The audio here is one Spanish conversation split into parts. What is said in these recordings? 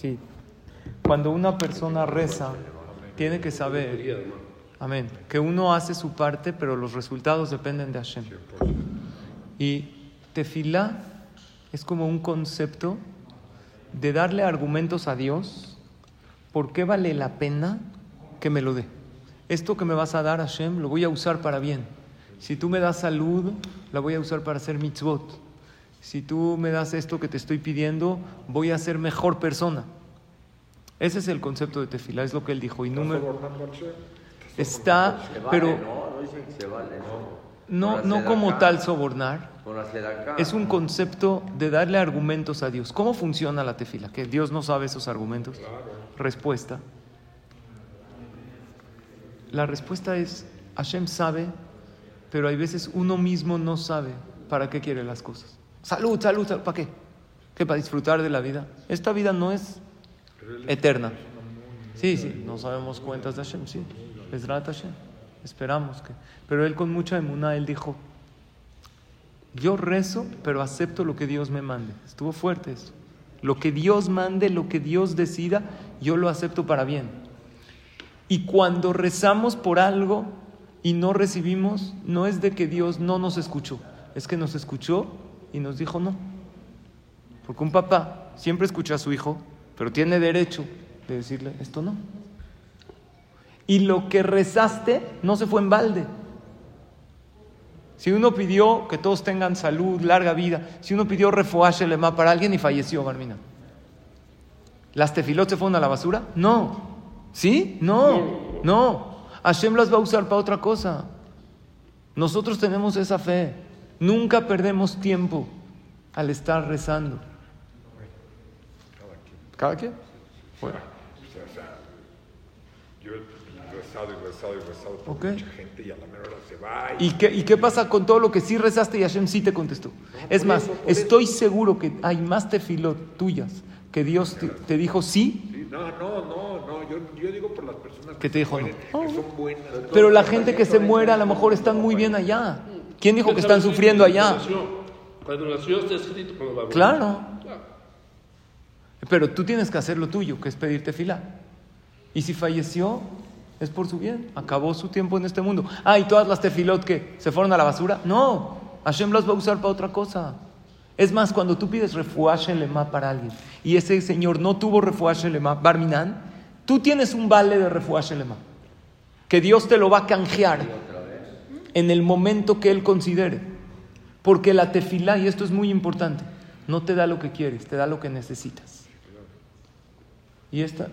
Sí. Cuando una persona reza, tiene que saber, amén, que uno hace su parte, pero los resultados dependen de Hashem. Y tefilá es como un concepto de darle argumentos a Dios por qué vale la pena que me lo dé. Esto que me vas a dar, Hashem, lo voy a usar para bien. Si tú me das salud, la voy a usar para hacer mitzvot. Si tú me das esto que te estoy pidiendo, voy a ser mejor persona. Ese es el concepto de tefilá, es lo que él dijo. Y número está, pero no, no como tal sobornar. Es un concepto de darle argumentos a Dios. ¿Cómo funciona la tefila? Que Dios no sabe esos argumentos. Respuesta. La respuesta es, Hashem sabe, pero hay veces uno mismo no sabe para qué quiere las cosas. Salud, salud, salud ¿para qué? ¿Qué para disfrutar de la vida? Esta vida no es eterna. Sí, sí, no sabemos cuentas de Hashem, sí. Es Hashem. Esperamos que. Pero él con mucha emuná, él dijo, yo rezo, pero acepto lo que Dios me mande. Estuvo fuerte eso. Lo que Dios mande, lo que Dios decida, yo lo acepto para bien. Y cuando rezamos por algo y no recibimos, no es de que Dios no nos escuchó, es que nos escuchó y nos dijo no. Porque un papá siempre escucha a su hijo, pero tiene derecho de decirle esto no. Y lo que rezaste no se fue en balde. Si uno pidió que todos tengan salud, larga vida, si uno pidió refuaje lema para alguien y falleció, Barmina, ¿las tefilot se fueron a la basura? No. ¿Sí? No. No. Hashem las va a usar para otra cosa. Nosotros tenemos esa fe. Nunca perdemos tiempo al estar rezando. ¿Cada quien? Bueno. Yo he rezado y rezado y rezado por Ok. mucha gente y a la mera hora se va. ¿Y qué, ¿Y qué pasa con todo lo que sí rezaste y Hashem sí te contestó? Es por más, eso, estoy seguro que hay más tefilot tuyas que Dios te, te dijo sí, Sí, no, no, no, no. Yo, yo digo por las personas ¿Qué te dijo mueren, no? que son buenas. pero la gente que se muere a lo mejor están muy bien allá. ¿Quién dijo que están sufriendo allá? Cuando nació está escrito a morir. Claro. Pero tú tienes que hacer lo tuyo, que es pedirte fila. Y si falleció, es por su bien. Acabó su tiempo en este mundo. Ah, y todas las tefilot que se fueron a la basura. No, Hashem las va a usar para otra cosa. Es más, cuando tú pides refuaje lema para alguien y ese señor no tuvo refuaje lema, Barminan, tú tienes un vale de refuaje lema. Que Dios te lo va a canjear en el momento que Él considere. Porque la tefilá, y esto es muy importante, no te da lo que quieres, te da lo que necesitas. Y esta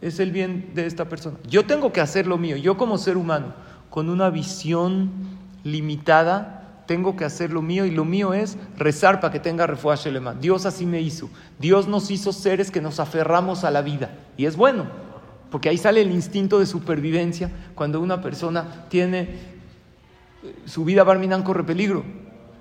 es el bien de esta persona. Yo tengo que hacer lo mío. Yo como ser humano, con una visión limitada, tengo que hacer lo mío y lo mío es rezar para que tenga refuaje lema. Dios así me hizo. Dios nos hizo seres que nos aferramos a la vida. Y es bueno, porque ahí sale el instinto de supervivencia cuando una persona tiene su vida Barminan corre peligro.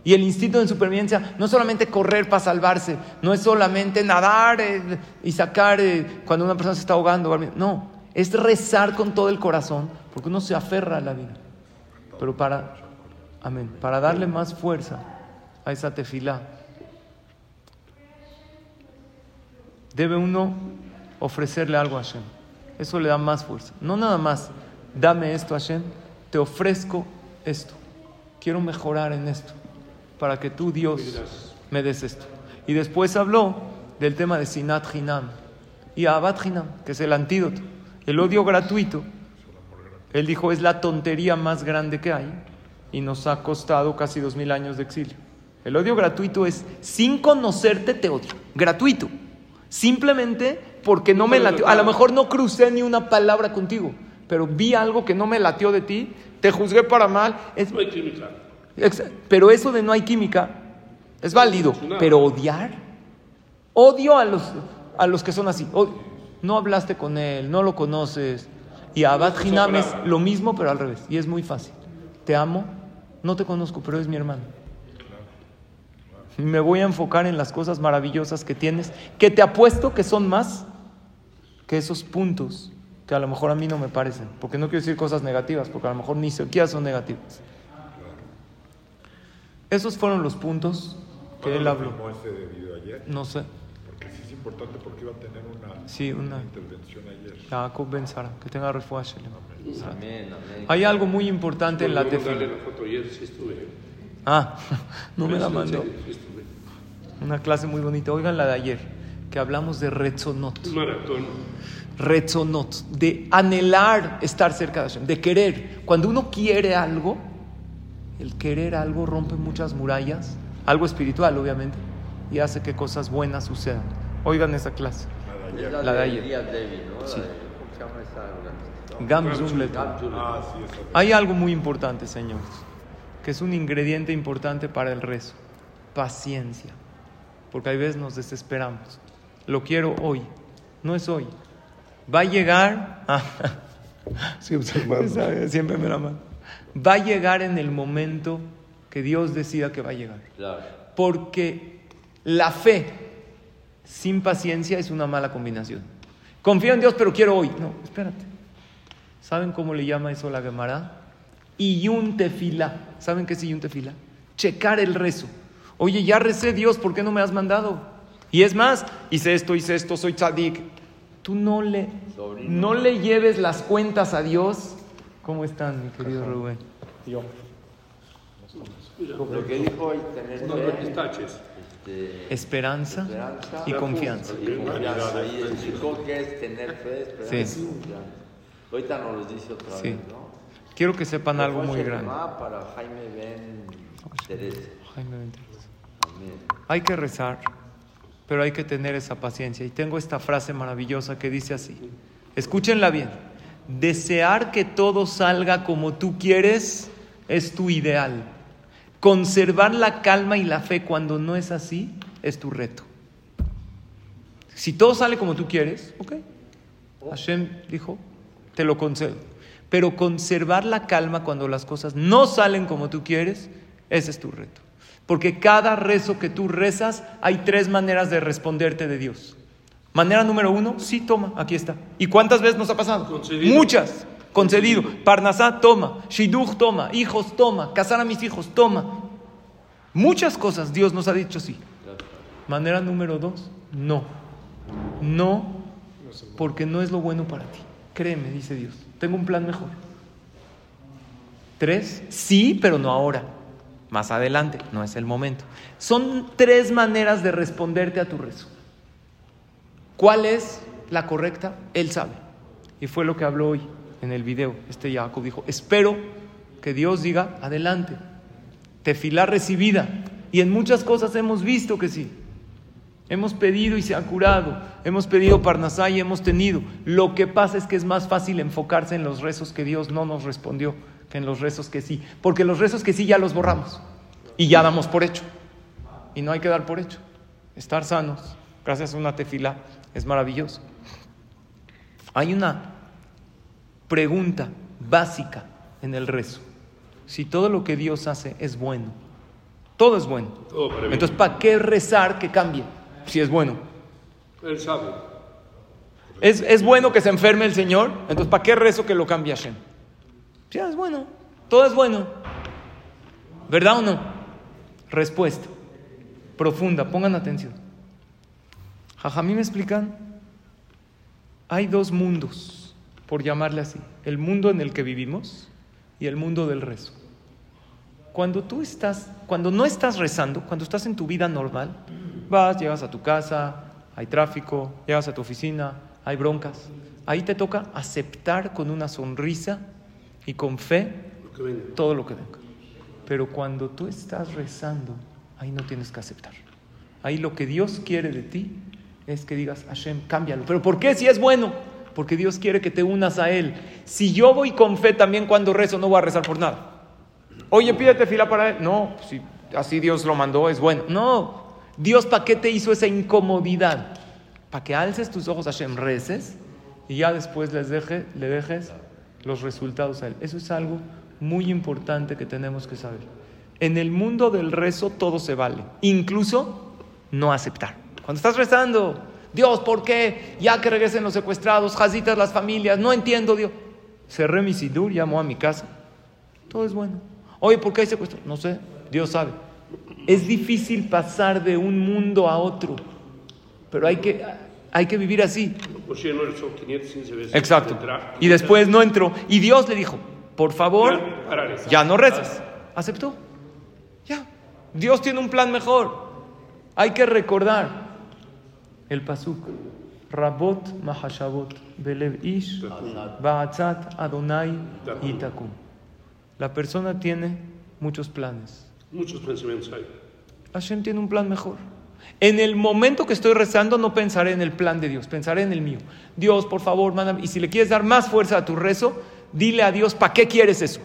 Y el instinto de supervivencia no es solamente correr para salvarse, no es solamente nadar eh, y sacar eh, cuando una persona se está ahogando, no, es rezar con todo el corazón, porque uno se aferra a la vida. Pero para, amén, para darle más fuerza a esa tefilá, debe uno ofrecerle algo a Hashem. Eso le da más fuerza. No nada más, dame esto Hashem, te ofrezco esto. Quiero mejorar en esto para que tú, Dios, me des esto. Y después habló del tema de Sinat Hinam y Abad Hinam, que es el antídoto, el odio gratuito. Él dijo, es la tontería más grande que hay y nos ha costado casi dos mil años de exilio. El odio gratuito es, sin conocerte te odio, gratuito. Simplemente porque no me latió. A lo mejor no crucé ni una palabra contigo, pero vi algo que no me latió de ti, te juzgué para mal. Es, No hay química. Pero eso de no hay química es válido. Pero odiar, odio a los, a los que son así. No hablaste con él, no lo conoces. Y a Abad Hinam es lo mismo, pero al revés. Y es muy fácil. Te amo, no te conozco, pero es mi hermano. Y Me voy a enfocar en las cosas maravillosas que tienes, que te apuesto que son más que esos puntos que a lo mejor a mí no me parecen. Porque no quiero decir cosas negativas, porque a lo mejor ni siquiera son negativas. Esos fueron los puntos que él ¿Cuándo habló. ese video ayer? No sé. Porque sí es importante porque iba a tener una, Sí, una. intervención ayer. Jacob Ben Sara, que tenga refuah Shalem. Amén, amén. Hay algo muy importante en la tefila. la foto ayer, sí estuve. Ah, no me la sí, mandó. sí, sí estuve. Una clase muy bonita. Oigan la de ayer, que hablamos de Retzonot. Maratón. Retzonot, de anhelar estar cerca de Hashem, de querer. Cuando uno quiere algo, el querer algo rompe muchas murallas, algo espiritual obviamente, y hace que cosas buenas sucedan. Oigan esa clase. La de ayer. Sí. Ah, Hay algo muy importante, señores, que es un ingrediente importante para el rezo. Paciencia. Porque hay veces nos desesperamos. Lo quiero hoy. No es hoy. Va a llegar. Ah, Sí, observando. sabe, Siempre me la mando. Va a llegar en el momento que Dios decida que va a llegar. Claro. Porque la fe sin paciencia es una mala combinación. Confío en Dios, pero quiero hoy. No, espérate. ¿Saben cómo le llama eso la Gemara? Iyun tefila. ¿Saben qué es iyun tefila? Checar el rezo. Oye, ya recé Dios, ¿por qué no me has mandado? Y es más, hice esto, hice esto, soy tzadik. Tú no le, no le lleves las cuentas a Dios. ¿Cómo están, mi querido Rubén? Lo que dijo hoy, tener No, fe, pistaches. este, Esperanza, esperanza y confianza. y confianza. Y explicó qué es tener fe, esperanza Sí. y confianza. Ahorita nos lo dice otra Sí. vez, ¿no? Quiero que sepan algo muy grande. Para Jaime Ben Teresa. Jaime. Amén. Hay que rezar, pero hay que tener esa paciencia. Y tengo esta frase maravillosa que dice así. Escúchenla bien. Desear que todo salga como tú quieres es tu ideal. Conservar la calma y la fe cuando no es así es tu reto. Si todo sale como tú quieres, ok. Hashem dijo, te lo concedo. Pero conservar la calma cuando las cosas no salen como tú quieres, ese es tu reto. Porque cada rezo que tú rezas, hay tres maneras de responderte de Dios. Manera número uno, sí, toma, aquí está. ¿Y cuántas veces nos ha pasado? Concedido. Muchas. Concedido. Parnasá, toma. Shidduch, toma. Hijos, toma. Casar a mis hijos, toma. Muchas cosas Dios nos ha dicho sí. Manera número dos, no. No, porque no es lo bueno para ti. Créeme, dice Dios. Tengo un plan mejor. Tres, sí, pero no ahora. Más adelante, no es el momento. Son tres maneras de responderte a tu rezo. ¿Cuál es la correcta? Él sabe. Y fue lo que habló hoy en el video. Este Jacob dijo, espero que Dios diga, adelante, tefilá recibida. Y en muchas cosas hemos visto que sí. Hemos pedido y se ha curado. Hemos pedido Parnasá y hemos tenido. Lo que pasa es que es más fácil enfocarse en los rezos que Dios no nos respondió que en los rezos que sí. Porque los rezos que sí ya los borramos. Y ya damos por hecho. Y no hay que dar por hecho. Estar sanos, gracias a una tefilá, es maravilloso. Hay una pregunta básica en el rezo. Si todo lo que Dios hace es bueno, todo es bueno. Todo para. Entonces, ¿para qué rezar que cambie si es bueno? Él sabe. ¿Es, es bueno que se enferme el Señor? Entonces, ¿para qué rezo que lo cambie Hashem? Sí, es bueno. Todo es bueno. ¿Verdad o no? Respuesta. Profunda. Pongan atención. Jajamí me explican. Hay dos mundos, por llamarle así. El mundo en el que vivimos y el mundo del rezo. Cuando tú estás, cuando no estás rezando, cuando estás en tu vida normal, vas, llegas a tu casa, hay tráfico, llegas a tu oficina, hay broncas. Ahí te toca aceptar con una sonrisa y con fe Lo todo lo que venga. Pero cuando tú estás rezando, ahí no tienes que aceptar. Ahí lo que Dios quiere de ti es que digas, Hashem, cámbialo. ¿Pero por qué si es bueno? Porque Dios quiere que te unas a Él. Si yo voy con fe también cuando rezo, no voy a rezar por nada. Oye, pídete fila para Él. No, si así Dios lo mandó, es bueno. No, Dios, ¿para qué te hizo esa incomodidad? Para que alces tus ojos a Hashem, reces y ya después les deje, le dejes los resultados a Él. Eso es algo muy importante que tenemos que saber. En el mundo del rezo todo se vale, incluso no aceptar. Cuando estás rezando, Dios, ¿por qué? Ya que regresen los secuestrados, jazitas las familias, no entiendo, Dios. Cerré mi sidur, llamó a mi casa, todo es bueno. Oye, ¿por qué hay secuestro? No sé, Dios sabe. Es difícil pasar de un mundo a otro. pero hay que, hay que vivir así. Si no son 515 veces. Exacto. Y después no entró. Y Dios le dijo, por favor, Ya, no reces. Aceptó. Ya. Dios tiene un plan mejor. Hay que recordar el pasuk. Rabot mahashavot belev ish ba'atzat Adonai itakum. La persona tiene muchos planes. Muchos pensamientos hay. Hashem tiene un plan mejor. En el momento que estoy rezando, no pensaré en el plan de Dios, pensaré en el mío. Dios, por favor, mándame. Y si le quieres dar más fuerza a tu rezo, dile a Dios, ¿para qué quieres eso?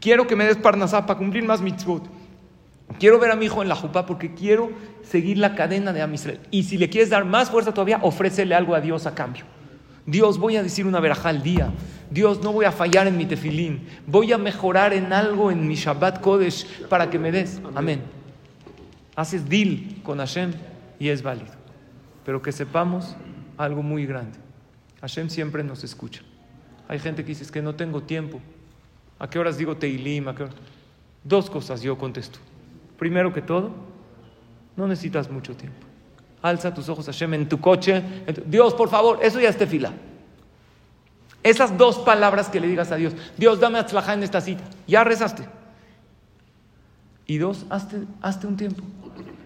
Quiero que me des parnasá para cumplir más mitzvot. Quiero ver a mi hijo en la jupá porque quiero seguir la cadena de Amisrael. Y si le quieres dar más fuerza todavía, ofrécele algo a Dios a cambio. Dios, voy a decir una verajá al día. Dios, no voy a fallar en mi tefilín. Voy a mejorar en algo en mi Shabbat Kodesh para que me des. Amén. Haces deal con Hashem y es válido. Pero que sepamos algo muy grande. Hashem siempre nos escucha. Hay gente que dice "Es que no tengo tiempo. ¿A qué horas digo Teilim? Dos cosas yo contesto. Primero que todo, no necesitas mucho tiempo. Alza tus ojos Hashem en tu coche. Dios, por favor, eso ya es tefila. Esas dos palabras que le digas a Dios. Dios, dame atzlajá en esta cita. Ya rezaste. Y dos, hazte un tiempo.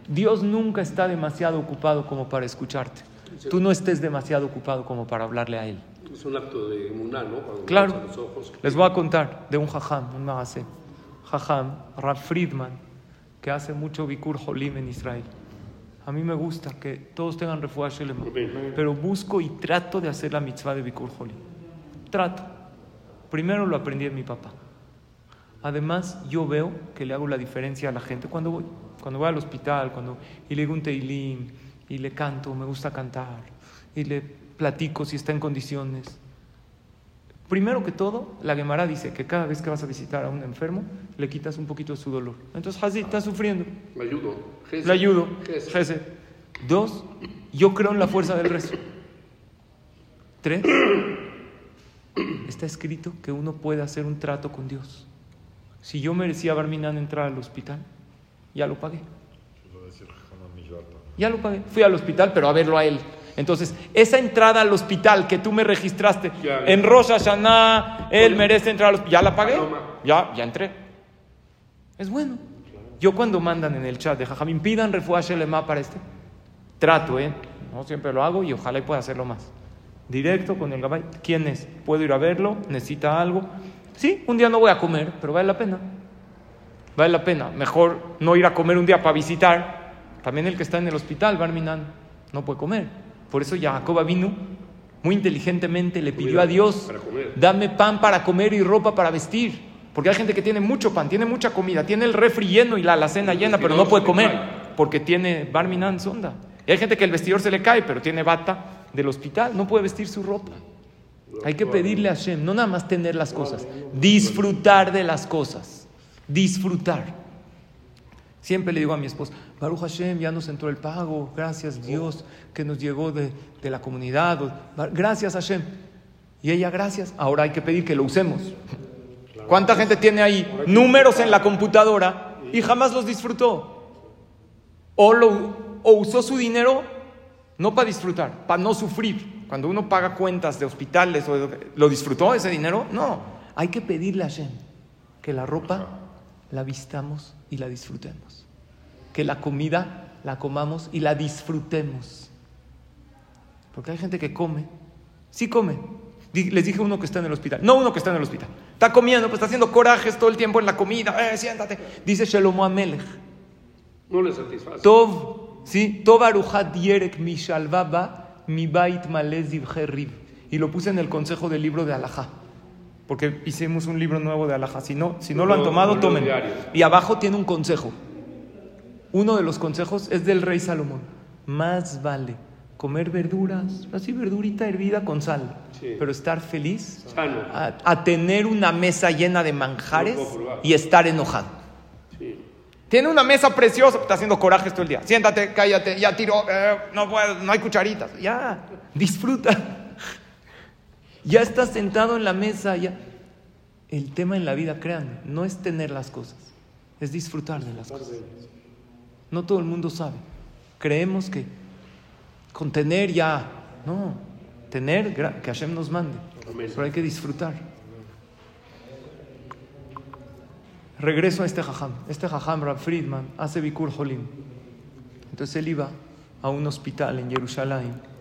Dios nunca está demasiado ocupado como para escucharte. Tú no estés demasiado ocupado como para hablarle a Él. Es un acto de emuná, ¿no? Cuando Claro. alzan los ojos. Les voy a contar de un jajam, un magazé. Jajam, Rab Friedman, que hace mucho Bikur Holim en Israel. A mí me gusta que todos tengan refuah Shelema, pero busco y trato de hacer la mitzvah de Bikur Holim. Trato. Primero lo aprendí de mi papá. Además, yo veo que le hago la diferencia a la gente cuando voy. Cuando voy al hospital, cuando, y le digo un teilim, y le canto, me gusta cantar, y le platico si está en condiciones. Primero que todo, la Gemara dice que cada vez que vas a visitar a un enfermo, le quitas un poquito de su dolor. Entonces, Hazi está sufriendo. Le ayudo. Le ayudo. Gesed. Dos, yo creo en la fuerza del rezo. Tres, está escrito que uno puede hacer un trato con Dios. Si yo merecía Barminan entrar al hospital, ya lo pagué. Ya lo pagué. Fui al hospital, pero a verlo a él. Entonces, esa entrada al hospital que tú me registraste Ya, en Rosh Hashanah, él merece entrar al hospital. ¿Ya la pagué? Ya, ya entré. Es bueno. Yo cuando mandan en el chat de Jajamín, pidan refuah Shelema para este, trato, ¿eh? No siempre lo hago y ojalá y pueda hacerlo más. Directo con el gabay. ¿Quién es? ¿Puedo ir a verlo? ¿Necesita algo? Sí, un día no voy a comer, pero vale la pena. Vale la pena. Mejor no ir a comer un día para visitar. También el que está en el hospital, Barminan, no puede comer. Por eso Jacob vino muy inteligentemente le pidió a Dios, dame pan para comer y ropa para vestir. Porque hay gente que tiene mucho pan, tiene mucha comida, tiene el refri lleno y la alacena llena, pero no puede comer porque tiene Barminan sonda. Y hay gente que el vestidor se le cae, pero tiene bata del hospital, no puede vestir su ropa. Hay que pedirle a Hashem, no nada más tener las cosas, disfrutar de las cosas, disfrutar. Siempre le digo a mi esposa, Baruch Hashem, ya nos entró el pago, gracias Dios que nos llegó de, de la comunidad, gracias Hashem. Y ella, gracias, ahora hay que pedir que lo usemos. ¿Cuánta gente tiene ahí números en la computadora y jamás los disfrutó? O, lo, o usó su dinero no para disfrutar, para no sufrir. Cuando uno paga cuentas de hospitales, ¿lo disfrutó ese dinero? No, hay que pedirle a Hashem que la ropa la vistamos y la disfrutemos. Que la comida la comamos y la disfrutemos. Porque hay gente que come, sí come. Les dije uno que está en el hospital, no uno que está en el hospital. Está comiendo, pues está haciendo corajes todo el tiempo en la comida. Eh, siéntate. Dice Shelomo Amelech. No le satisface. Tov, ¿sí? Tov yerek mi mi bait. Y lo puse en el consejo del libro de Alajá. Porque hicimos un libro nuevo de Alajá. Si no, si no lo han tomado, tomen. Y abajo tiene un consejo. Uno de los consejos es del rey Salomón. Más vale comer verduras, así verdurita hervida con sal, Sí. pero estar feliz Sano. a, a tener una mesa llena de manjares No y estar enojado. Sí. Tiene una mesa preciosa, está haciendo corajes todo el día. Siéntate, cállate, ya tiro, eh, no puedo, no hay cucharitas. Ya, disfruta. Ya estás sentado en la mesa, ya. El tema en la vida, créanme, no es tener las cosas, es disfrutar de las cosas. No todo el mundo sabe. Creemos que con tener ya. No, tener que Hashem nos mande. Pero hay que disfrutar. Regreso a este jajam. Este jajam, Rab Friedman, hace Bikur Holim. Entonces él iba a un hospital en Jerusalén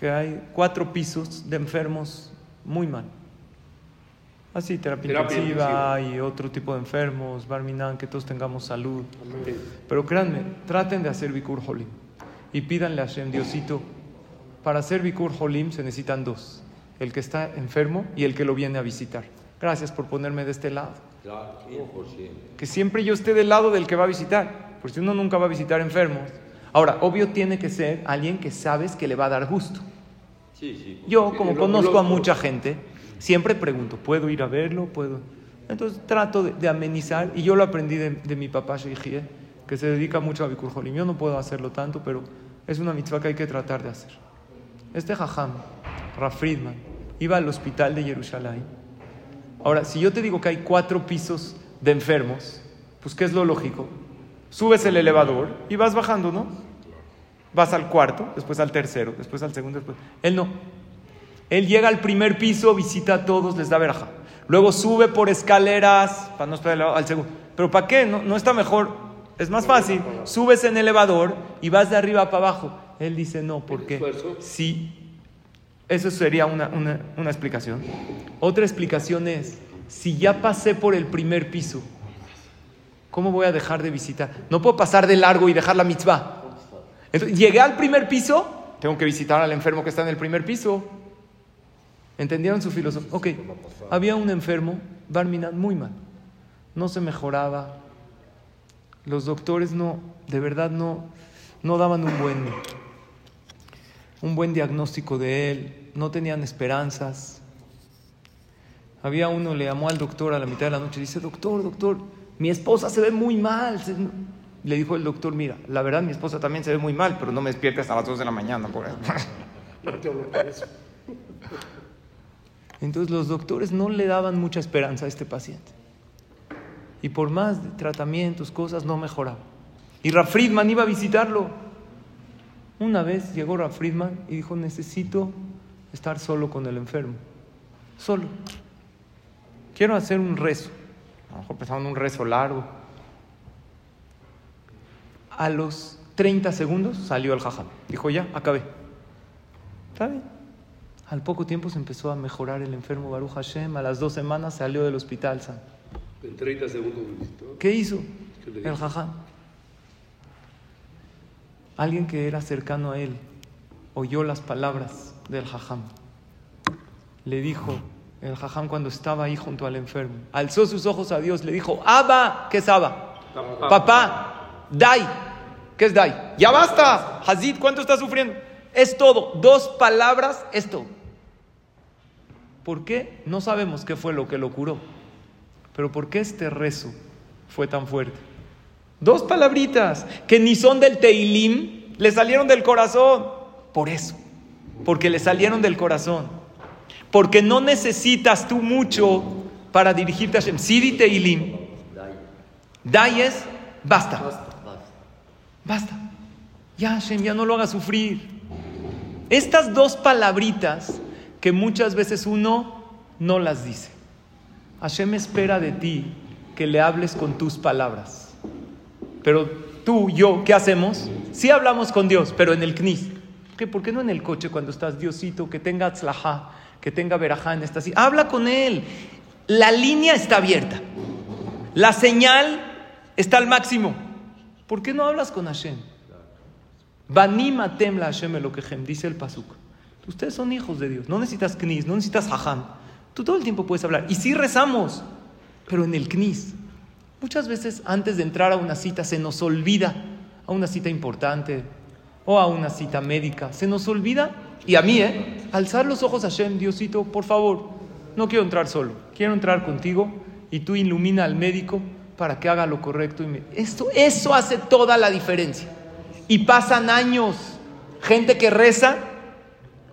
que hay cuatro pisos de enfermos muy mal. Así, terapia, Terapia intensiva y otro tipo de enfermos, Barminan, que todos tengamos salud. Amén. Pero créanme, traten de hacer Bikur Holim y pídanle a Hashem, Diosito, para hacer Bikur Holim se necesitan dos, el que está enfermo y el que lo viene a visitar. Gracias por ponerme de este lado. Claro, 100%. Que siempre yo esté del lado del que va a visitar, porque si uno nunca va a visitar enfermos. Ahora, obvio tiene que ser alguien que sabes que le va a dar gusto. Sí, sí. Yo, como conozco a mucha gente, siempre pregunto, ¿puedo ir a verlo? ¿Puedo? Entonces trato de, de amenizar, y yo lo aprendí de, de mi papá Sheikh, que se dedica mucho a Bikur Jolim. Yo no puedo hacerlo tanto, pero es una mitzvah que hay que tratar de hacer. Este jajam, Raf Friedman, iba al hospital de Jerusalén. Ahora, si yo te digo que hay cuatro pisos de enfermos, pues ¿qué es lo lógico? Subes el elevador y vas bajando, ¿no? Vas al cuarto, después al tercero, después al segundo, después. Él no. Él llega al primer piso, visita a todos, les da veraja. Luego sube por escaleras, para no esperar al segundo. ¿Pero para qué? ¿No, no está mejor? Es más fácil. Subes en elevador y vas de arriba para abajo. Él dice, no, porque esfuerzo. si eso sería una, una- una explicación. Otra explicación es, si ya pasé por el primer piso, ¿cómo voy a dejar de visitar? No puedo pasar de largo y dejar la mitzvah. Llegué al primer piso, tengo que visitar al enfermo que está en el primer piso. ¿Entendieron su filosofía? Ok, había un enfermo, Barminan, muy mal. No se mejoraba. Los doctores no, de verdad no, no daban un buen, un buen diagnóstico de él, no tenían esperanzas. Había uno, le llamó al doctor a la mitad de la noche, dice, doctor, doctor, mi esposa se ve muy mal. Le dijo el doctor, mira, la verdad mi esposa también se ve muy mal, pero no me despiertes a las 2 de la mañana por eso. Por. Entonces los doctores no le daban mucha esperanza a este paciente. Y por más de tratamientos, cosas, no mejoraba. Y Raf Friedman iba a visitarlo. Una vez llegó Raf Friedman y dijo, necesito estar solo con el enfermo. Solo. Quiero hacer un rezo. A lo mejor pensaban un rezo largo. A los 30 segundos salió el jajam. Dijo, ya, acabé. Está bien. Al poco tiempo se empezó a mejorar el enfermo Baruch Hashem. A las dos semanas salió del hospital. san. En 30 segundos visitó. ¿Qué hizo? ¿Qué le El jajam. Alguien que era cercano a él oyó las palabras del jajam. Le dijo, el jajam cuando estaba ahí junto al enfermo, alzó sus ojos a Dios, le dijo, Abba, ¿qué es Abba? Papá. Papá, Dai. ¿Qué es Dai? Ya basta. Hazid, ¿cuánto está sufriendo? Es todo. Dos palabras, es todo. ¿Por qué? No sabemos qué fue lo que lo curó. Pero ¿por qué este rezo fue tan fuerte? Dos palabritas que ni son del Teilim, le salieron del corazón. Por eso. Porque le salieron del corazón. Porque no necesitas tú mucho para dirigirte a Hashem. Sidi Teilim. Dai es basta. Basta. Ya, Hashem, ya no lo hagas sufrir. Estas dos palabritas que muchas veces uno no las dice. Hashem espera de ti que le hables con tus palabras. Pero tú, yo, ¿qué hacemos? Sí hablamos con Dios, pero en el knis. ¿Qué? ¿Por qué no en el coche cuando estás Diosito, que tenga tzlajá, que tenga verajá en esta? Habla con Él. La línea está abierta. La señal está al máximo. ¿Por qué no hablas con Hashem? Banimatem la Hashem Elokehem, dice el Pasuk. Ustedes son hijos de Dios. No necesitas knis, no necesitas hajam. Tú todo el tiempo puedes hablar. Y sí rezamos, pero en el knis. Muchas veces antes de entrar a una cita se nos olvida, a una cita importante o a una cita médica, se nos olvida, y a mí, ¿eh? Alzar los ojos a Hashem, Diosito, por favor, no quiero entrar solo, quiero entrar contigo y tú ilumina al médico para que haga lo correcto. Y. Esto, eso hace toda la diferencia. Y pasan años, gente que reza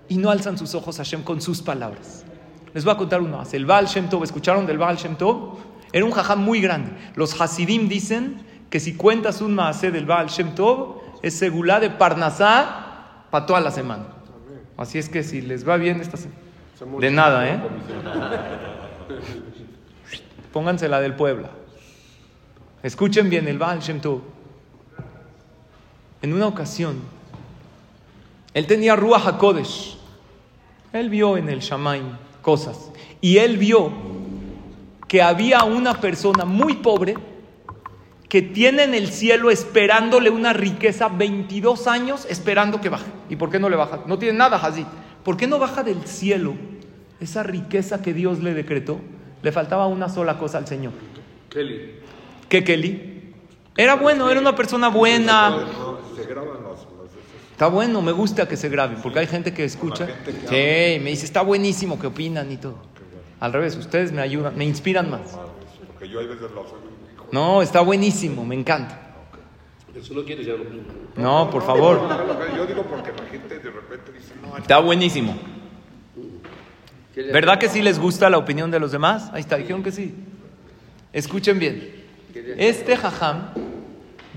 y no alzan sus ojos a Hashem con sus palabras. Les voy a contar uno más. El Baal Shem Tov, ¿escucharon del Baal Shem Tov? Era un jajam muy grande. Los Hasidim dicen que si cuentas un maasé del Baal Shem Tov, es segulá de Parnasá para toda la semana. Así es que si les va bien esta. De nada, ¿eh? Pónganse la del Puebla. Escuchen bien el Baal Shem Tov. En una ocasión, él tenía Ruach HaKodesh. Él vio en el Shamaim cosas. Y él vio que había una persona muy pobre que tiene en el cielo esperándole una riqueza 22 años esperando que baje. ¿Y por qué no le baja? No tiene nada así. ¿Por qué no baja del cielo esa riqueza que Dios le decretó? Le faltaba una sola cosa al Señor. Kelly. ¿Qué Kelly? Era bueno, era una persona buena. Se graban los. Está bueno, me gusta que se grabe, porque hay gente que escucha. gente que Sí, me dice, está buenísimo, ¿qué opinan y todo? Al revés, ustedes me ayudan, me inspiran más. Porque yo hay veces No, está buenísimo, me encanta. Eso no quieres ya no. No, por favor. Yo digo porque la gente de repente dice, no, Está buenísimo. ¿Qué le- ¿Verdad que sí les gusta la opinión de los demás? Ahí está, dijeron que sí. Escuchen bien. Este jajam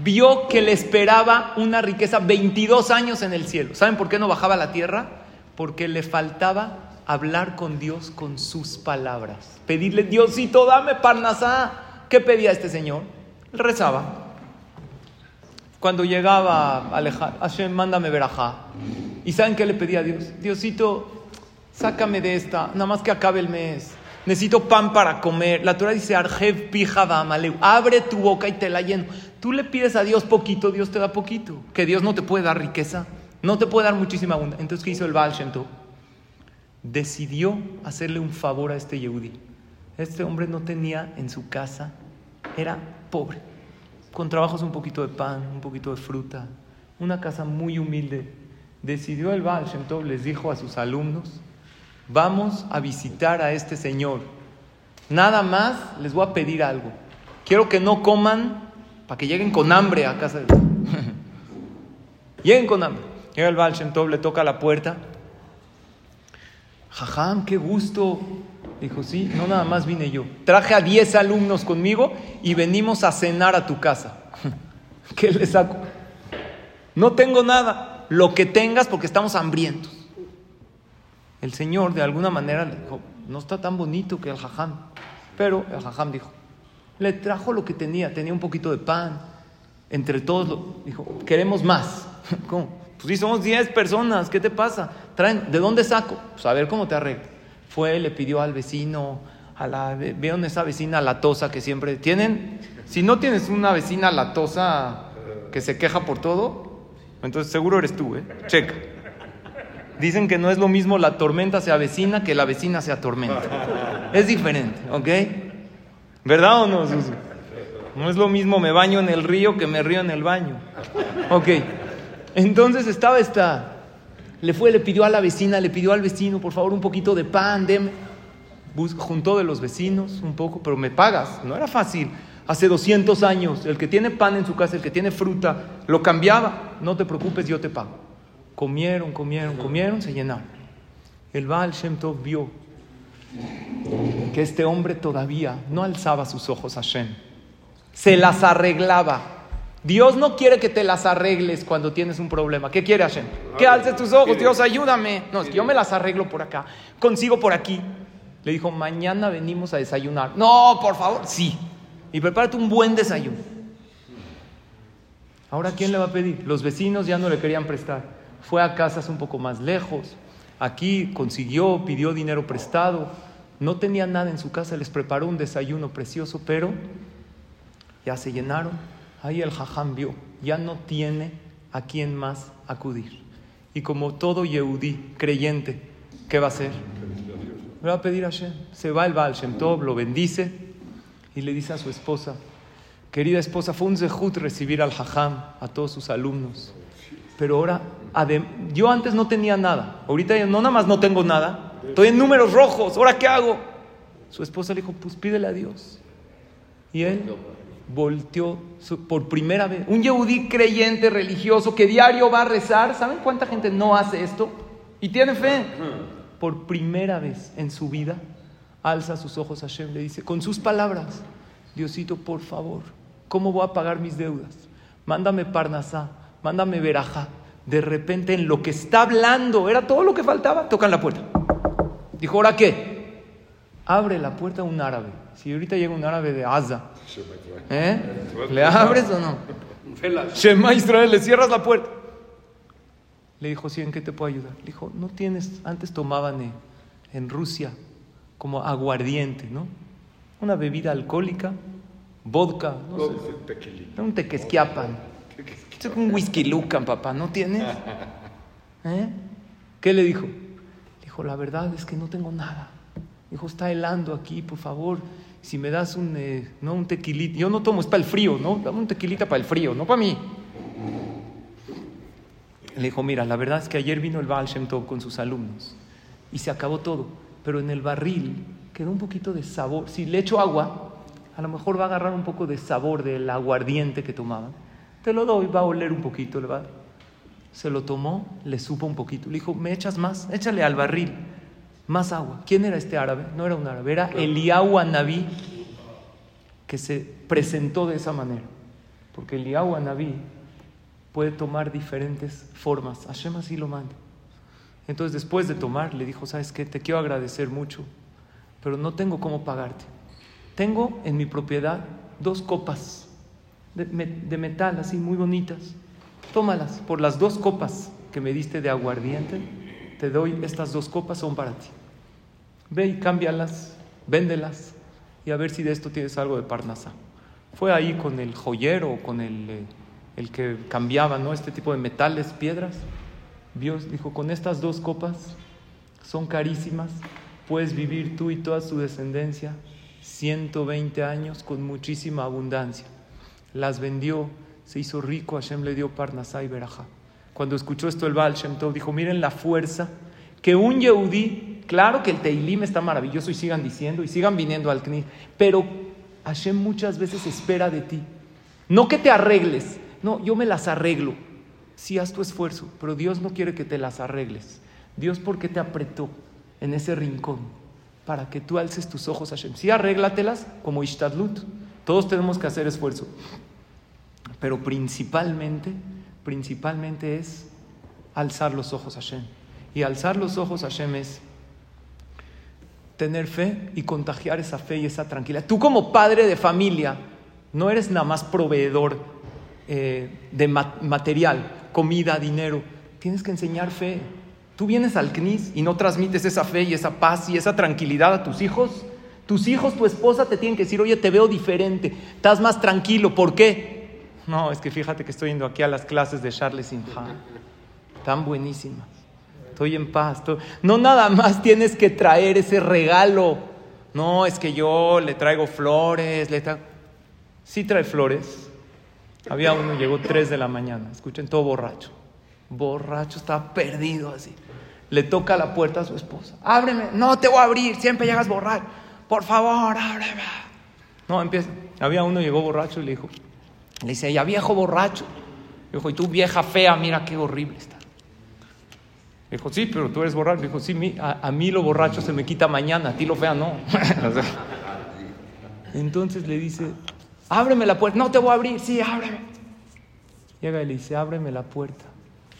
vio que le esperaba una riqueza 22 años en el cielo. ¿Saben por qué no bajaba a la tierra? Porque le faltaba hablar con Dios con sus palabras. Pedirle, Diosito, dame parnasá. ¿Qué pedía este señor? Rezaba. Cuando llegaba a alejar, Hashem, mándame verajá. ¿Y saben qué le pedía a Dios? Diosito, sácame de esta, nada más que acabe el mes. Necesito pan para comer. La Torah dice, Arjev amaleu. Abre tu boca y te la lleno. Tú le pides a Dios poquito, Dios te da poquito. Que Dios no te puede dar riqueza, no te puede dar muchísima abundancia. Entonces, ¿qué hizo el Baal Shem? Decidió hacerle un favor a este Yehudi. Este hombre no tenía en su casa, era pobre, con trabajos un poquito de pan, un poquito de fruta, una casa muy humilde. Decidió el Baal les dijo a sus alumnos, vamos a visitar a este señor. Nada más les voy a pedir algo. Quiero que no coman para que lleguen con hambre a casa de Lleguen con hambre. Llega el Baal le toca la puerta. Jajam, qué gusto. Dijo, sí, no nada más vine yo. Traje a 10 alumnos conmigo y venimos a cenar a tu casa. ¿Qué le saco? No tengo nada. Lo que tengas porque estamos hambrientos. El Señor de alguna manera le dijo, no está tan bonito que el jajam. Pero el jajam dijo, le trajo lo que tenía, tenía un poquito de pan. Entre todos, lo, dijo, queremos más. ¿Cómo? Pues sí, somos 10 personas, ¿qué te pasa? Traen, ¿de dónde saco? Pues a ver cómo te arreglo. Fue, le pidió al vecino, a la, vieron esa vecina latosa que siempre tienen. Si no tienes una vecina latosa que se queja por todo, entonces seguro eres tú, ¿eh? Checa. Dicen que no es lo mismo la tormenta se avecina que la vecina se atormenta. Es diferente, ¿ok? ¿Verdad o no, Susu? No es lo mismo me baño en el río que me río en el baño. Ok. Entonces estaba esta. Le fue, le pidió a la vecina, le pidió al vecino, por favor, un poquito de pan, deme. Juntó de los vecinos un poco, pero me pagas. No era fácil. Hace 200 años, el que tiene pan en su casa, el que tiene fruta, lo cambiaba. No te preocupes, yo te pago. Comieron, comieron, comieron, se llenaron. El Baal Shem Tov vio que este hombre todavía no alzaba sus ojos a Shem. Se las arreglaba. Dios no quiere que te las arregles cuando tienes un problema. ¿Qué quiere Hashem? Que alces tus ojos, Dios, ayúdame. No, es que yo me las arreglo por acá, consigo por aquí. Le dijo, mañana venimos a desayunar. No, por favor, sí. Y prepárate un buen desayuno. Ahora, ¿quién le va a pedir? Los vecinos ya no le querían prestar. Fue a casas un poco más lejos. Aquí consiguió, pidió dinero prestado. No tenía nada en su casa, les preparó un desayuno precioso, pero ya se llenaron. Ahí el jajam vio, ya no tiene a quién más acudir. Y como todo Yehudí creyente, ¿qué va a hacer? Le va a pedir a Hashem. Se va el Baal Shem Tov, lo bendice y le dice a su esposa, querida esposa, fue un zehut recibir al jajam, a todos sus alumnos. Pero ahora, yo antes no tenía nada. Ahorita no nada más no tengo nada. Estoy en números rojos. ¿Ahora qué hago? Su esposa le dijo, pues pídele a Dios. Y él volteó por primera vez. Un yehudí creyente, religioso, que diario va a rezar. ¿Saben cuánta gente no hace esto? Y tiene fe. Por primera vez en su vida, alza sus ojos a Hashem. Le dice, con sus palabras, Diosito, por favor, ¿cómo voy a pagar mis deudas? Mándame Parnasá, mándame Verajá, De repente, en lo que está hablando, era todo lo que faltaba, tocan la puerta. Dijo, ¿ahora qué? Abre la puerta un árabe. Si ahorita llega un árabe de Asa, ¿eh? ¿le abres o no? Shema Israel, le cierras la puerta. Le dijo, sí, ¿en qué te puedo ayudar? Le dijo, no tienes, antes tomaban eh, en Rusia como aguardiente, ¿no? Una bebida alcohólica, vodka, no sé, un tequesquiapan. Es un whisky lucan, papá, ¿no tienes? ¿Eh? ¿Qué le dijo? Le dijo, la verdad es que no tengo nada. Dijo, está helando aquí, por favor. Si me das un, eh, no, un tequilita. Yo no tomo, es para el frío, ¿no? Dame un tequilita para el frío, no para mí. Le dijo, mira, la verdad es que ayer vino el Baal Shem con sus alumnos y se acabó todo. Pero en el barril quedó un poquito de sabor. Si le echo agua, a lo mejor va a agarrar un poco de sabor del aguardiente que tomaban. Te lo doy, va a oler un poquito, le va. Se lo tomó, le supo un poquito. Le dijo, ¿me echas más? Échale al barril más agua. ¿Quién era este árabe? No era un árabe, era Eliyahu Anabí que se presentó de esa manera. Porque Eliyahu Anabí puede tomar diferentes formas. Hashem así lo manda. Entonces, después de tomar, le dijo: ¿Sabes qué? Te quiero agradecer mucho, pero no tengo cómo pagarte. Tengo en mi propiedad dos copas de, de metal, así muy bonitas. Tómalas. Por las dos copas que me diste de aguardiente, te doy estas dos copas, son para ti. Ve y cámbialas, véndelas y a ver si de esto tienes algo de Parnasá. Fue ahí con el joyero, con el, eh, el que cambiaba ¿no? este tipo de metales, piedras. Dios dijo, con estas dos copas son carísimas, puedes vivir tú y toda su descendencia 120 años con muchísima abundancia. Las vendió, se hizo rico, Hashem le dio Parnasá y Berajá. Cuando escuchó esto el Baal Shem Tov dijo, miren la fuerza que un Yehudí, claro que el Teilim está maravilloso y sigan diciendo y sigan viniendo al Knis, pero Hashem muchas veces espera de ti. No que te arregles, no, yo me las arreglo. Sí, haz tu esfuerzo, pero Dios no quiere que te las arregles. Dios porque te apretó en ese rincón para que tú alces tus ojos a Hashem. Sí, arréglatelas como Ishtadlut. Todos tenemos que hacer esfuerzo. Pero principalmente, principalmente es alzar los ojos a Hashem. Y alzar los ojos a Hashem es tener fe y contagiar esa fe y esa tranquilidad. Tú como padre de familia no eres nada más proveedor eh, de ma- material, comida, dinero. Tienes que enseñar fe. Tú vienes al CNIS y no transmites esa fe y esa paz y esa tranquilidad a tus hijos. Tus hijos, tu esposa te tienen que decir, oye, te veo diferente, estás más tranquilo. ¿Por qué? No, es que fíjate que estoy yendo aquí a las clases de Charles Simha. Tan buenísimas. Estoy en paz. No nada más tienes que traer ese regalo. No, es que yo le traigo flores. Le tra- Sí trae flores. Había uno, llegó 3 de la mañana. Escuchen, todo borracho. Borracho, estaba perdido así. Le toca la puerta a su esposa. Ábreme. No te voy a abrir. Siempre llegas borracho. Por favor, ábreme. No, empieza. Había uno, llegó borracho y le dijo, le dice ella, viejo borracho. Le dijo, y tú vieja fea, mira qué horrible está. Dijo, sí, pero tú eres borracho. Le dijo, sí, a, mí lo borracho se me quita mañana, a ti lo fea no. Entonces le dice, ábreme la puerta. No te voy a abrir, sí, ábreme. Llega y le dice, ábreme la puerta,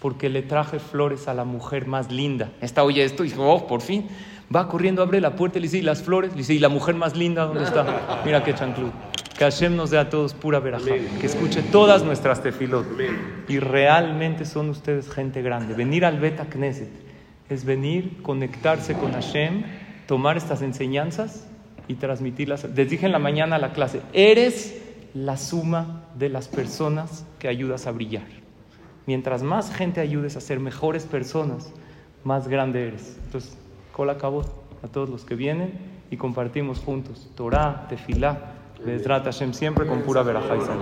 porque le traje flores a la mujer más linda. Esta oye esto y dijo, oh, por fin. Va corriendo, abre la puerta le dice, ¿y las flores? Le dice, ¿y la mujer más linda dónde está? Mira qué chanclú. Que Hashem nos dé a todos pura verajá. Que escuche todas nuestras tefilot. Y realmente son ustedes gente grande. Venir al Beta Knesset es venir, conectarse con Hashem, tomar estas enseñanzas y transmitirlas. Les dije en la mañana a la clase, eres la suma de las personas que ayudas a brillar. Mientras más gente ayudes a ser mejores personas, más grande eres. Entonces, cola acabó a todos los que vienen y compartimos juntos Torah, Tefilá, Bezrat Hashem, siempre con pura verajá.